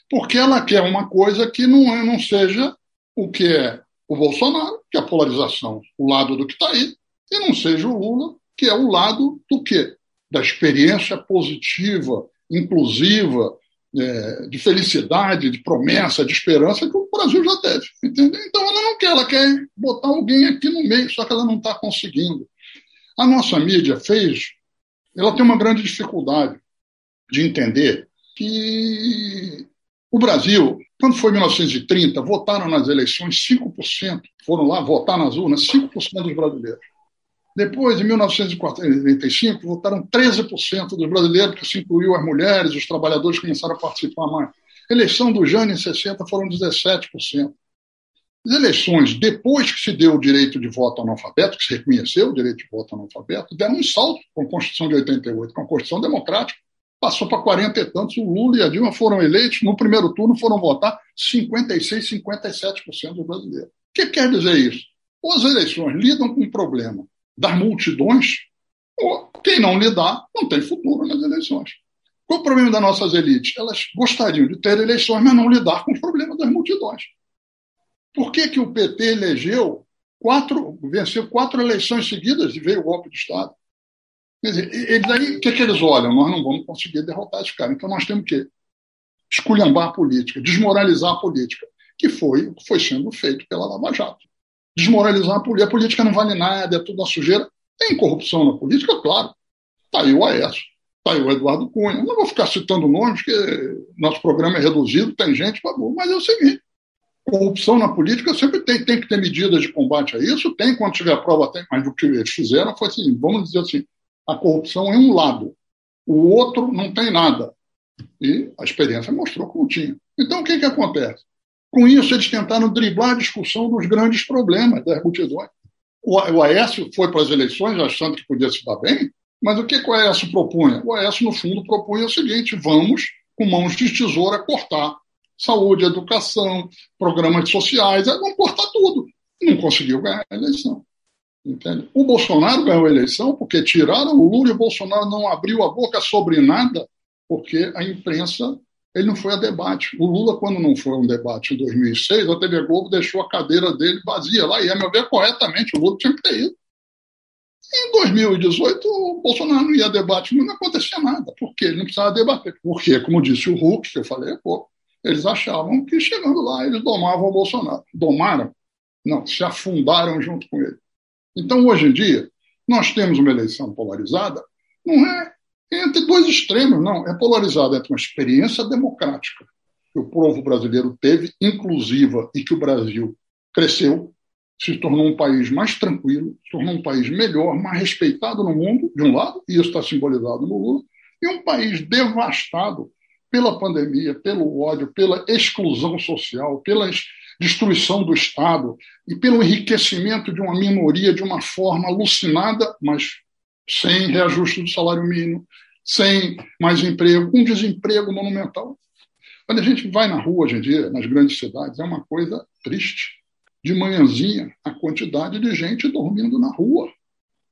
Porque ela quer uma coisa que não, é, não seja o que é o Bolsonaro, que é a polarização, o lado do que está aí, e não seja o Lula, que é o lado do quê? Da experiência positiva, inclusiva, é, de felicidade, de promessa, de esperança que o Brasil já teve. Entendeu? Então ela não quer, ela quer botar alguém aqui no meio, só que ela não está conseguindo. A nossa mídia fez, ela tem uma grande dificuldade de entender que o Brasil, quando foi 1930, votaram nas eleições 5%, foram lá votar nas urnas 5% dos brasileiros. Depois, em 1945, votaram 13% dos brasileiros, que se incluiu as mulheres, os trabalhadores começaram a participar mais. Eleição do Jânio, em 60, foram 17%. As eleições, depois que se deu o direito de voto analfabeto, que se reconheceu o direito de voto analfabeto, deram um salto com a Constituição de 88, com a Constituição Democrática, passou para 40 e tantos. O Lula e a Dilma foram eleitos, no primeiro turno foram votar 56, 57% dos brasileiros. O que quer dizer isso? As eleições lidam com o problema das multidões, quem não lidar não tem futuro nas eleições. Qual o problema das nossas elites? Elas gostariam de ter eleições, mas não lidar com os problemas das multidões. Por que, que o PT elegeu quatro, venceu quatro eleições seguidas e veio o golpe de Estado? Quer dizer, eles aí, o que, que eles olham? Nós não vamos conseguir derrotar esse cara. Então nós temos que esculhambar a política, desmoralizar a política, que foi o que foi sendo feito pela Lava Jato. Desmoralizar a política. A política não vale nada, é tudo uma sujeira. Tem corrupção na política, claro. Está aí o Aécio, está aí o Eduardo Cunha. Não vou ficar citando nomes, porque nosso programa é reduzido, tem gente, mas é o seguinte: corrupção na política sempre tem, tem que ter medidas de combate a isso, tem, quando tiver prova, tem, mas o que eles fizeram foi assim, vamos dizer assim, a corrupção é um lado, O outro não tem nada. E a experiência mostrou que não tinha. Então, o que, que acontece? Com isso, eles tentaram driblar a discussão dos grandes problemas das multidões. O Aécio foi para as eleições achando que podia se dar bem, mas o que, o Aécio propunha? O Aécio, no fundo, propunha o seguinte: vamos, com mãos de tesoura, cortar saúde, educação, programas sociais, vamos cortar tudo. Não conseguiu ganhar a eleição. Entende? O Bolsonaro ganhou a eleição porque tiraram o Lula e o Bolsonaro não abriu a boca sobre nada, porque a imprensa ele não foi a debate. O Lula, quando não foi um debate em 2006, a TV Globo deixou a cadeira dele vazia lá, e a meu ver, corretamente, o Lula tinha que ter ido. Em 2018, o Bolsonaro não ia a debate, não acontecia nada. Por quê? Ele não precisava debater. Porque, como disse o Hulk, que eu falei pô, eles achavam que chegando lá eles domavam o Bolsonaro. Domaram? Não, se afundaram junto com ele. Então, hoje em dia, nós temos uma eleição polarizada, não é entre dois extremos, não. É polarizada entre uma experiência democrática que o povo brasileiro teve, inclusiva, e que o Brasil cresceu, se tornou um país mais tranquilo, se tornou um país melhor, mais respeitado no mundo, de um lado, e isso está simbolizado no Lula, e um país devastado pela pandemia, pelo ódio, pela exclusão social, pela destruição do Estado e pelo enriquecimento de uma minoria de uma forma alucinada, mas sem reajuste do salário mínimo, sem mais emprego, um desemprego monumental. Quando a gente vai na rua hoje em dia, nas grandes cidades, é uma coisa triste. De manhãzinha, a quantidade de gente dormindo na rua.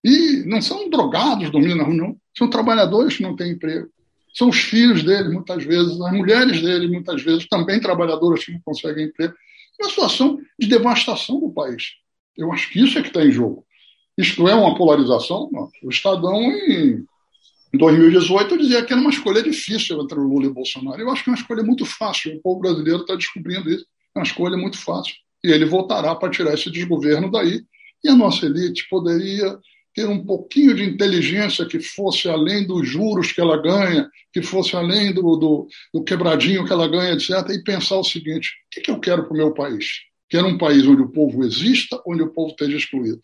E não são drogados dormindo na rua, não. São trabalhadores que não têm emprego. São os filhos dele, muitas vezes, as mulheres dele, muitas vezes, também trabalhadoras que não conseguem emprego uma situação de devastação do país. Eu acho que isso é que está em jogo. Isto é uma polarização? Não. O Estadão, em 2018, dizia que era uma escolha difícil entre o Lula e o Bolsonaro. Eu acho que é uma escolha muito fácil. O povo brasileiro está descobrindo isso. É uma escolha muito fácil. E ele voltará para tirar esse desgoverno daí. E a nossa elite poderia ter um pouquinho de inteligência que fosse além dos juros que ela ganha, que fosse além do, do, do quebradinho que ela ganha, etc., e pensar o seguinte: o que, que eu quero para o meu país? Quero um país onde o povo exista, onde o povo esteja excluído.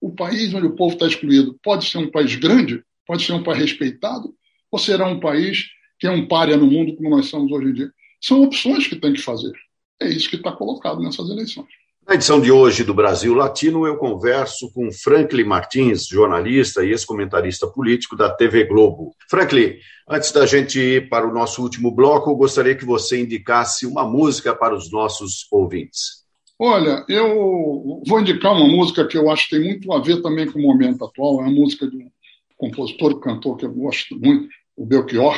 O país onde o povo está excluído pode ser um país grande, pode ser um país respeitado, ou será um país que é um párea no mundo como nós somos hoje em dia? São opções que tem que fazer. É isso que está colocado nessas eleições. Na edição de hoje do Brasil Latino, eu converso com Franklin Martins, jornalista e ex-comentarista político da TV Globo. Franklin, antes da gente ir para o nosso último bloco, eu gostaria que você indicasse uma música para os nossos ouvintes. Olha, eu vou indicar uma música que eu acho que tem muito a ver também com o momento atual. É a música de um compositor e cantor que eu gosto muito, o Belchior.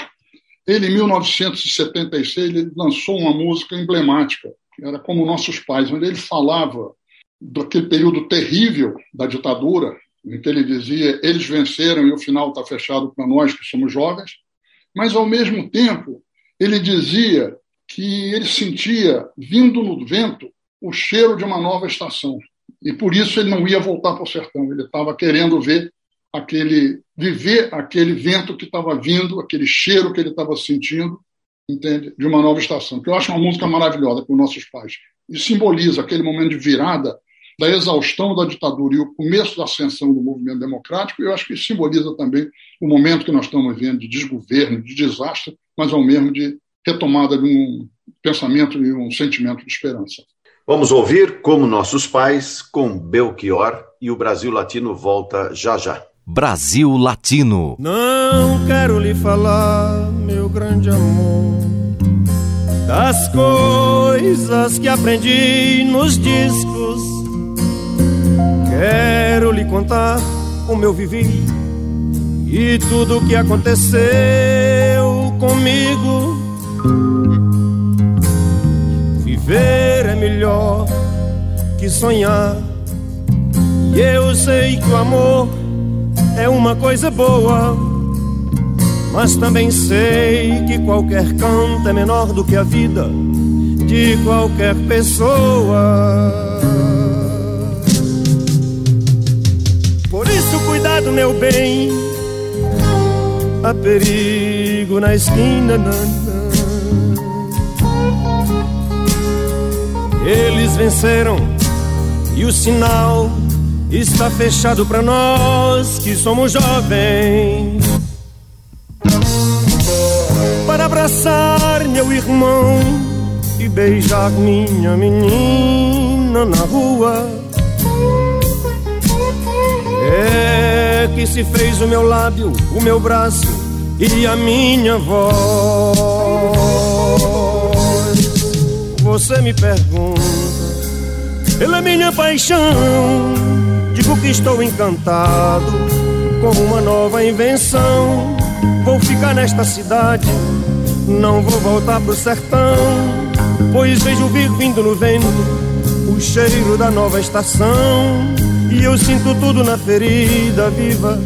Ele, em 1976, ele lançou uma música emblemática, era como nossos pais, onde ele falava daquele período terrível da ditadura, em que ele dizia eles venceram e o final está fechado para nós que somos jovens, mas ao mesmo tempo ele dizia que ele sentia vindo no vento o cheiro de uma nova estação e por isso ele não ia voltar para o sertão, ele estava querendo ver aquele viver aquele vento que estava vindo, aquele cheiro que ele estava sentindo entende? De uma nova estação, que eu acho uma música maravilhosa para os nossos pais. E simboliza aquele momento de virada da exaustão da ditadura e o começo da ascensão do movimento democrático, eu acho que simboliza também o momento que nós estamos vivendo de desgoverno, de desastre, mas ao mesmo de retomada de um pensamento e um sentimento de esperança. Vamos ouvir Como Nossos Pais, com Belchior, e o Brasil Latino volta já já. Brasil Latino. Não quero lhe falar, meu grande amor, das coisas que aprendi nos discos. Quero lhe contar como eu vivi e tudo o que aconteceu comigo. Viver é melhor que sonhar, e eu sei que o amor é uma coisa boa. Mas também sei que qualquer canto é menor do que a vida de qualquer pessoa. Por isso, cuidado, meu bem, há perigo na esquina. Eles venceram e o sinal está fechado para nós que somos jovens. abraçar meu irmão e beijar minha menina na rua. É que se fez o meu lábio, o meu braço e a minha voz. Você me pergunta, pela minha paixão, digo que estou encantado com uma nova invenção. Vou ficar nesta cidade, não vou voltar pro sertão, pois vejo vir vindo no vento o cheiro da nova estação. E eu sinto tudo na ferida viva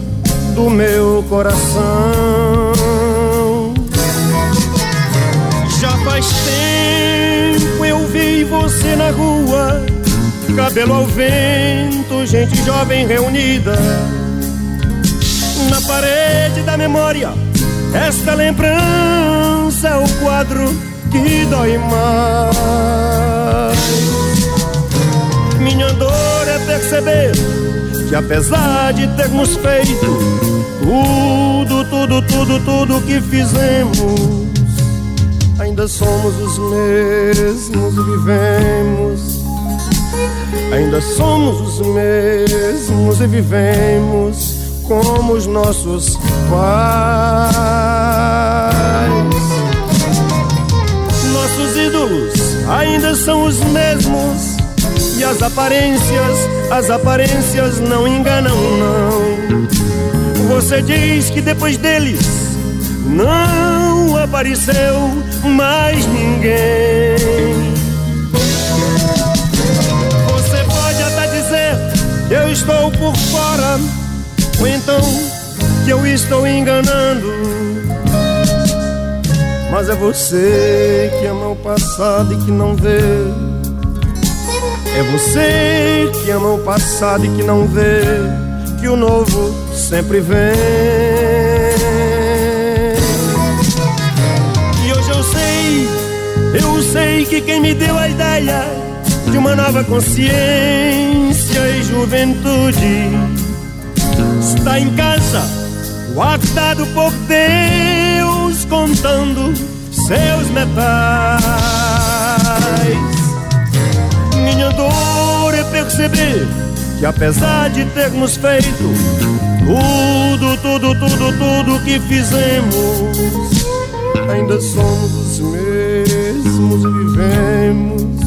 do meu coração. Já faz tempo eu vi você na rua, cabelo ao vento, gente jovem reunida. Na parede da memória, esta lembrança é o quadro que dói mais. Minha dor é perceber que apesar de termos feito tudo, tudo, tudo, tudo que fizemos, ainda somos os mesmos vivemos. Ainda somos os mesmos e vivemos como os nossos pais. Nossos ídolos ainda são os mesmos e as aparências, as aparências não enganam, não. Você diz que depois deles não apareceu mais ninguém. Estou por fora, ou então que eu estou enganando. Mas é você que ama o passado e que não vê é você que ama o passado e que não vê que o novo sempre vem. E hoje eu sei, eu sei que quem me deu a ideia de uma nova consciência e juventude está em casa, guardado por Deus, contando seus metais. Minha dor é perceber que apesar de termos feito tudo, tudo, tudo, tudo que fizemos, ainda somos os mesmos vivemos.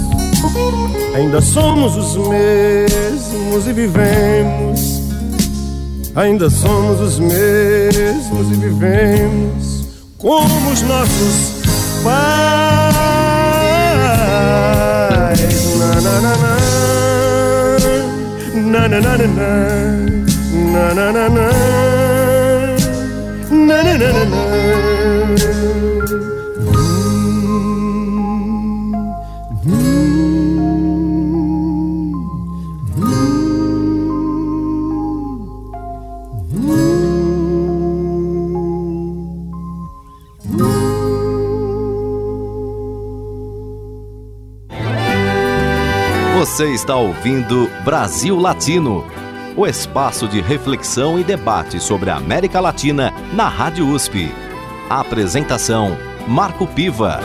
Ainda somos os mesmos e vivemos. Ainda somos os mesmos e vivemos como os nossos pais. Na, na, na, na. Na, na, na, na, na. Na, na, na, na. Na, na, na, na, na. Você está ouvindo Brasil Latino, o espaço de reflexão e debate sobre a América Latina na Rádio USP. A apresentação: Marco Piva.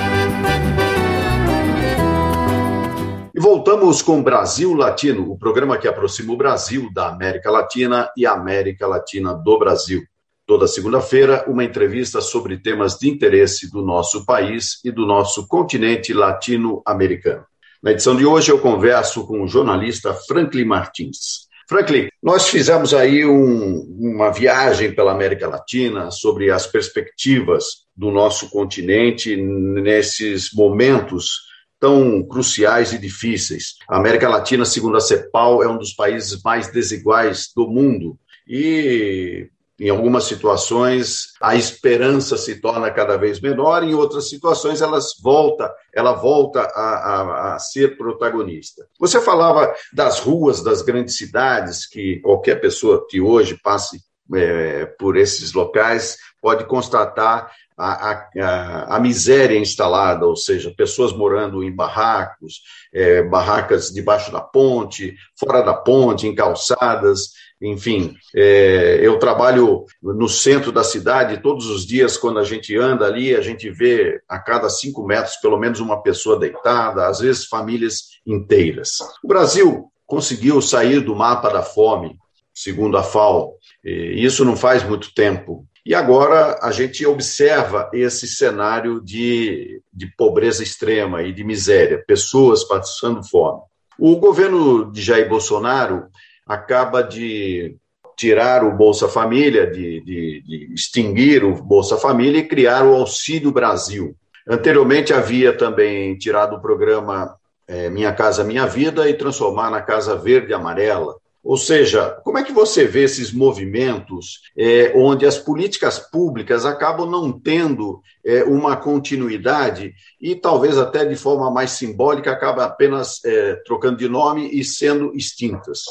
E voltamos com Brasil Latino, o programa que aproxima o Brasil da América Latina e a América Latina do Brasil. Toda segunda-feira, uma entrevista sobre temas de interesse do nosso país e do nosso continente latino-americano. Na edição de hoje, eu converso com o jornalista Franklin Martins. Franklin, nós fizemos aí um, uma viagem pela América Latina sobre as perspectivas do nosso continente nesses momentos tão cruciais e difíceis. A América Latina, segundo a CEPAL, é um dos países mais desiguais do mundo. E em algumas situações, a esperança se torna cada vez menor, em outras situações, elas volta, ela volta a, a, a, ser protagonista. Você falava das ruas das grandes cidades, que qualquer pessoa que hoje passe é, por esses locais pode constatar a, a, a, miséria instalada, ou seja, pessoas morando em barracos, é, barracas debaixo da ponte, fora da ponte, em calçadas, enfim. É, eu trabalho no centro da cidade, todos os dias, quando a gente anda ali, a gente vê a cada cinco metros pelo menos uma pessoa deitada, às vezes famílias inteiras. O Brasil conseguiu sair do mapa da fome, segundo a FAO, isso não faz muito tempo. E agora a gente observa esse cenário de, de pobreza extrema e de miséria, pessoas passando fome. O governo de Jair Bolsonaro acaba de tirar o Bolsa Família, de, de, de extinguir o Bolsa Família e criar o Auxílio Brasil. Anteriormente havia também tirado o programa é, Minha Casa Minha Vida e transformar na Casa Verde e Amarela. Ou seja, como é que você vê esses movimentos é, onde as políticas públicas acabam não tendo é, uma continuidade e talvez até de forma mais simbólica acaba apenas é, trocando de nome e sendo extintas?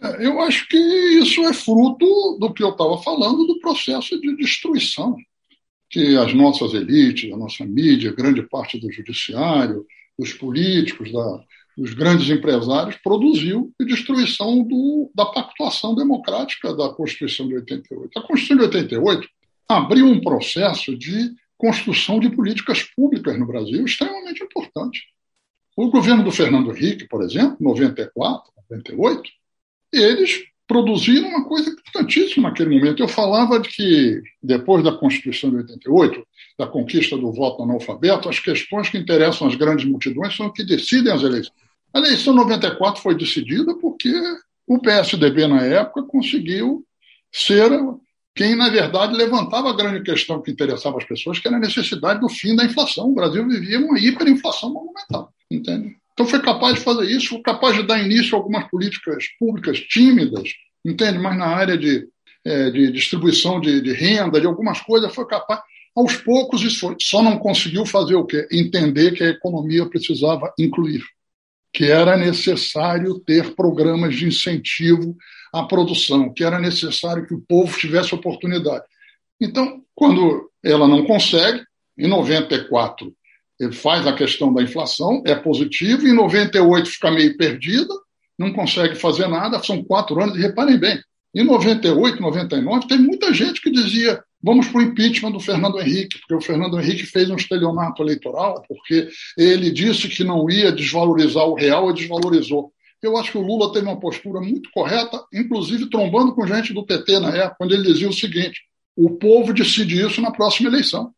É, eu acho que isso é fruto do que eu estava falando do processo de destruição que as nossas elites, a nossa mídia, grande parte do judiciário, dos políticos, da, dos grandes empresários, produziu de destruição do, da pactuação democrática da Constituição de 88. A Constituição de 88 abriu um processo de construção de políticas públicas no Brasil extremamente importante. O governo do Fernando Henrique, por exemplo, 94, 98, eles produziram uma coisa importantíssima naquele momento. Eu falava de que, depois da Constituição de 88, da conquista do voto analfabeto, as questões que interessam as grandes multidões são que decidem as eleições. A eleição 94 foi decidida porque o PSDB, na época, conseguiu ser quem, na verdade, levantava a grande questão que interessava as pessoas, que era a necessidade do fim da inflação. O Brasil vivia uma hiperinflação monumental, entende? Então foi capaz de fazer isso, foi capaz de dar início a algumas políticas públicas tímidas, entende? Mas na área de, é, de distribuição de, de, renda, de algumas coisas, foi capaz. Aos poucos isso foi. Só não conseguiu fazer o quê? Entender que a economia precisava incluir que era necessário ter programas de incentivo à produção, que era necessário que o povo tivesse oportunidade. Então, quando ela não consegue, em 94 ele faz a questão da inflação, é positivo, em 98 fica meio perdida, não consegue fazer nada, são quatro anos, e reparem bem, em 98, 99, tem muita gente que dizia Vamos para o impeachment do Fernando Henrique, porque o Fernando Henrique fez um estelionato eleitoral, porque ele disse que não ia desvalorizar o real e desvalorizou. Eu acho que o Lula teve uma postura muito correta, inclusive trombando com gente do PT na época, quando ele dizia o seguinte: o povo decide isso na próxima eleição.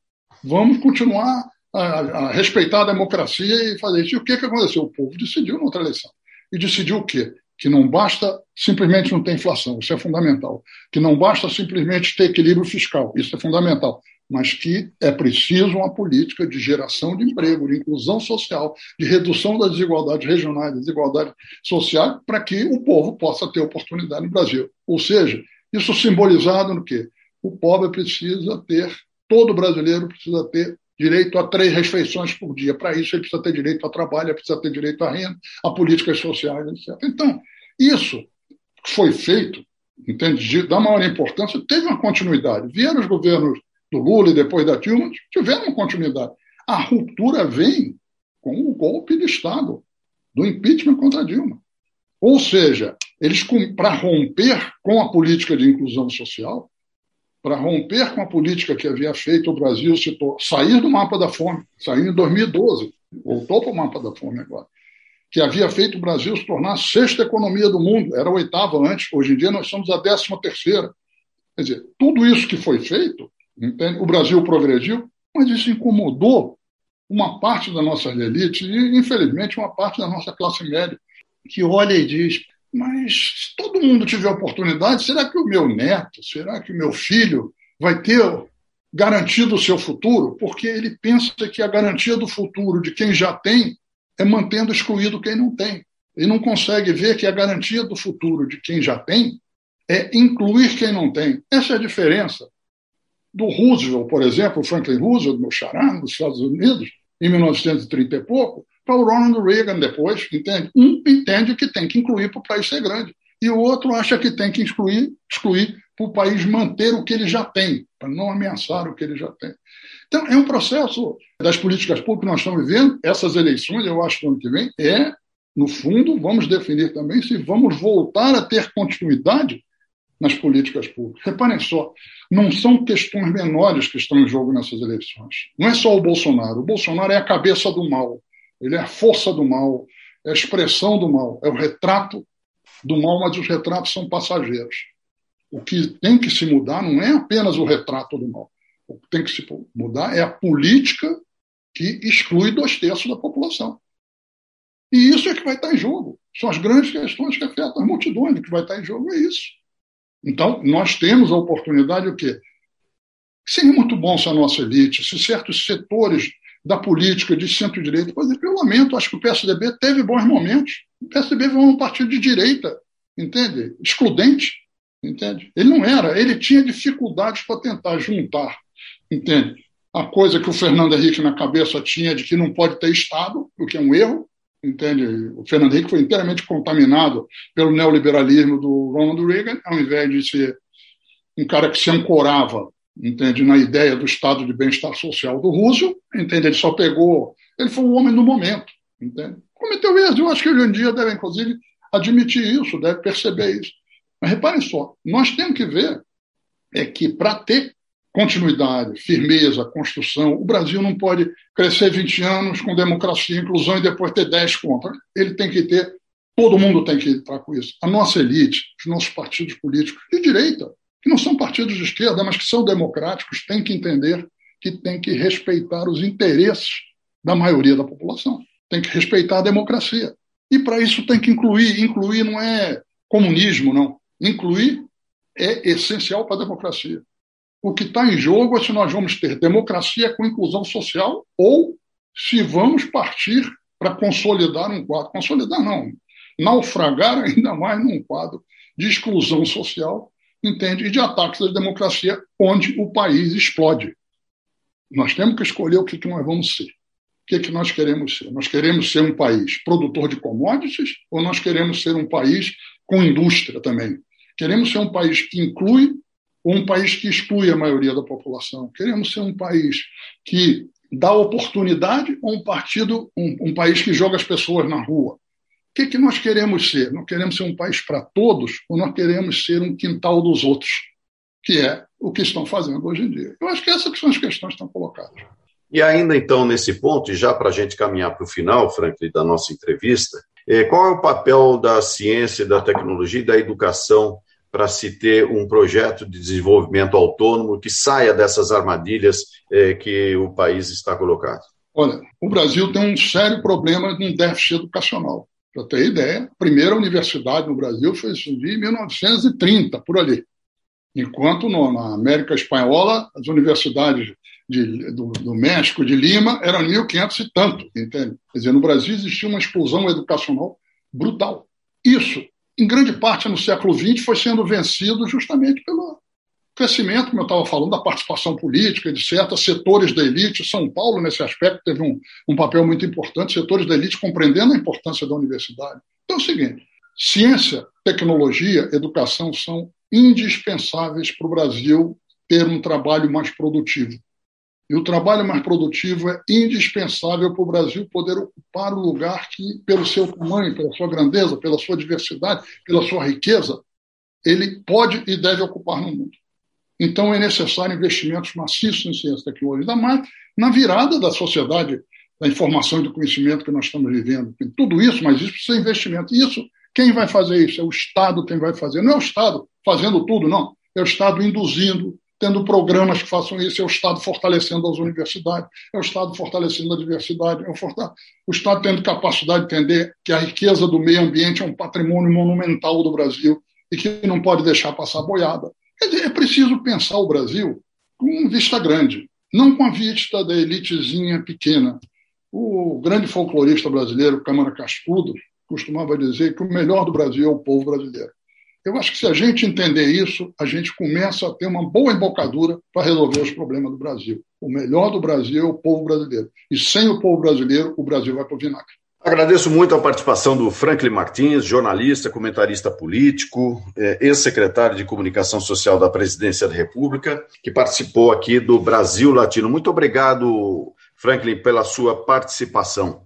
Vamos continuar a, a respeitar a democracia e fazer isso. E o que, que aconteceu? O povo decidiu na outra eleição. E decidiu o quê? Que não basta simplesmente não ter inflação, isso é fundamental. Que não basta simplesmente ter equilíbrio fiscal, isso é fundamental. Mas que é preciso uma política de geração de emprego, de inclusão social, de redução das desigualdades regionais, das desigualdades sociais, para que o povo possa ter oportunidade no Brasil. Ou seja, isso simbolizado no quê? O pobre precisa ter, todo brasileiro precisa ter direito a três refeições por dia. Para isso, ele precisa ter direito a trabalho, precisa ter direito à renda, a políticas sociais, etc. Então, isso foi feito, entende, da maior importância, teve uma continuidade. Vieram os governos do Lula e depois da Dilma, tiveram uma continuidade. A ruptura vem com o golpe de Estado, do impeachment contra Dilma. Ou seja, eles, para romper com a política de inclusão social, para romper com a política que havia feito o Brasil sair do mapa da fome, sair em 2012, voltou para o mapa da fome agora, que havia feito o Brasil se tornar a sexta economia do mundo, era a oitava antes, hoje em dia nós somos a décima terceira. Quer dizer, tudo isso que foi feito, entende? o Brasil progrediu, mas isso incomodou uma parte da nossa elite e, infelizmente, uma parte da nossa classe média, que olha e diz: mas se todo mundo tiver oportunidade, será que o meu neto, será que o meu filho vai ter garantido o seu futuro? Porque ele pensa que a garantia do futuro de quem já tem é mantendo excluído quem não tem. Ele não consegue ver que a garantia do futuro de quem já tem é incluir quem não tem. Essa é a diferença do Roosevelt, por exemplo, Franklin Roosevelt, meu xará, nos Estados Unidos, em 1930 e pouco, para o Ronald Reagan depois, entende? Um entende que tem que incluir para o país ser grande. e o outro acha que tem que excluir, excluir para o país manter o que ele já tem, para não ameaçar o que ele já tem. Então, é um processo das políticas públicas que nós estamos vivendo. Essas eleições, eu acho ano que vem, é, no fundo, vamos definir também se vamos voltar a ter continuidade nas políticas públicas. Reparem só, não são questões menores que estão em jogo nessas eleições. Não é só o Bolsonaro. O Bolsonaro é a cabeça do mal, ele é a força do mal, é a expressão do mal, é o retrato do mal, mas os retratos são passageiros. O que tem que se mudar não é apenas o retrato do mal. O que tem que se mudar é a política que exclui dois terços da população. E isso é que vai estar em jogo. São as grandes questões que afetam as multidões. O que vai estar em jogo é isso. Então, nós temos a oportunidade o quê? Seria muito bom se a nossa elite, se certos setores da política de centro-direita, por exemplo, eu lamento, acho que o PSDB teve bons momentos. O PSDB foi um partido de direita, entende? Excludente, entende? Ele não era, ele tinha dificuldades para tentar juntar, entende? A coisa que o Fernando Henrique na cabeça tinha de que não pode ter Estado, o que é um erro, entende? O Fernando Henrique foi inteiramente contaminado pelo neoliberalismo do Ronald Reagan, ao invés de ser um cara que se ancorava, entende, na ideia do estado de bem-estar social do Roosevelt, entende? Ele só pegou, ele foi o homem do momento, entende? Cometeu erros, eu acho que hoje em dia deve, inclusive, admitir isso, deve perceber isso. Mas reparem só, nós temos que ver é que para ter continuidade, firmeza, construção. O Brasil não pode crescer 20 anos com democracia inclusão e depois ter 10 contra. Ele tem que ter, todo mundo tem que entrar com isso. A nossa elite, os nossos partidos políticos de direita, que não são partidos de esquerda, mas que são democráticos, têm que entender que tem que respeitar os interesses da maioria da população. Tem que respeitar a democracia. E para isso tem que incluir. Incluir não é comunismo, não. Incluir é essencial para a democracia. O que está em jogo é se nós vamos ter democracia com inclusão social ou se vamos partir para consolidar um quadro. Consolidar não, naufragar ainda mais num quadro de exclusão social, entende? E de ataques à democracia, onde o país explode. Nós temos que escolher o que, que nós vamos ser. O que, que nós queremos ser? Nós queremos ser um país produtor de commodities ou nós queremos ser um país com indústria também? Queremos ser um país que inclui ou um país que exclui a maioria da população. Queremos ser um país que dá oportunidade ou um partido, um, um país que joga as pessoas na rua. O que, que nós queremos ser? Nós queremos ser um país para todos ou nós queremos ser um quintal dos outros, que é o que estão fazendo hoje em dia? Eu acho que essas são as questões que estão colocadas. E ainda então, nesse ponto, e já para a gente caminhar para o final, Franklin, da nossa entrevista, eh, qual é o papel da ciência, da tecnologia e da educação para se ter um projeto de desenvolvimento autônomo que saia dessas armadilhas eh, que o país está colocado? Olha, o Brasil tem um sério problema de um déficit educacional. Para ter ideia, a primeira universidade no Brasil foi surgir em 1930, por ali. Enquanto no, na América Espanhola, as universidades de, do, do, México, de Lima, eram 1.500 e tanto, entende? Quer dizer, no Brasil existia uma explosão educacional brutal. Isso em grande parte no século XX, foi sendo vencido justamente pelo crescimento, como eu estava falando, da participação política de certos setores da elite. São Paulo, nesse aspecto, teve um, um papel muito importante, setores da elite compreendendo a importância da universidade. Então é o seguinte: ciência, tecnologia, educação são indispensáveis para o Brasil ter um trabalho mais produtivo. E o trabalho mais produtivo é indispensável para o Brasil poder ocupar o lugar que, pelo seu tamanho, pela sua grandeza, pela sua diversidade, pela sua riqueza, ele pode e deve ocupar no mundo. Então é necessário investimentos maciços em ciência tecnologia, ainda mais na virada da sociedade da informação e do conhecimento que nós estamos vivendo. Tem tudo isso, mas isso precisa de investimento. Isso, quem vai fazer isso? É o Estado quem vai fazer. Não é o Estado fazendo tudo, não. É o Estado induzindo, tendo programas que façam isso, é o Estado fortalecendo as universidades, é o Estado fortalecendo a diversidade, é o, o Estado tendo capacidade de entender que a riqueza do meio ambiente é um patrimônio monumental do Brasil e que não pode deixar passar boiada. Quer dizer, é preciso pensar o Brasil com vista grande, não com a vista da elitezinha pequena. O grande folclorista brasileiro, Câmara Cascudo, costumava dizer que o melhor do Brasil é o povo brasileiro. Eu acho que se a gente entender isso, a gente começa a ter uma boa embocadura para resolver os problemas do Brasil. O melhor do Brasil é o povo brasileiro. E sem o povo brasileiro, o Brasil vai para o vinagre. Agradeço muito a participação do Franklin Martins, jornalista, comentarista político, é, ex-secretário de Comunicação Social da Presidência da República, que participou aqui do Brasil Latino. Muito obrigado, Franklin, pela sua participação.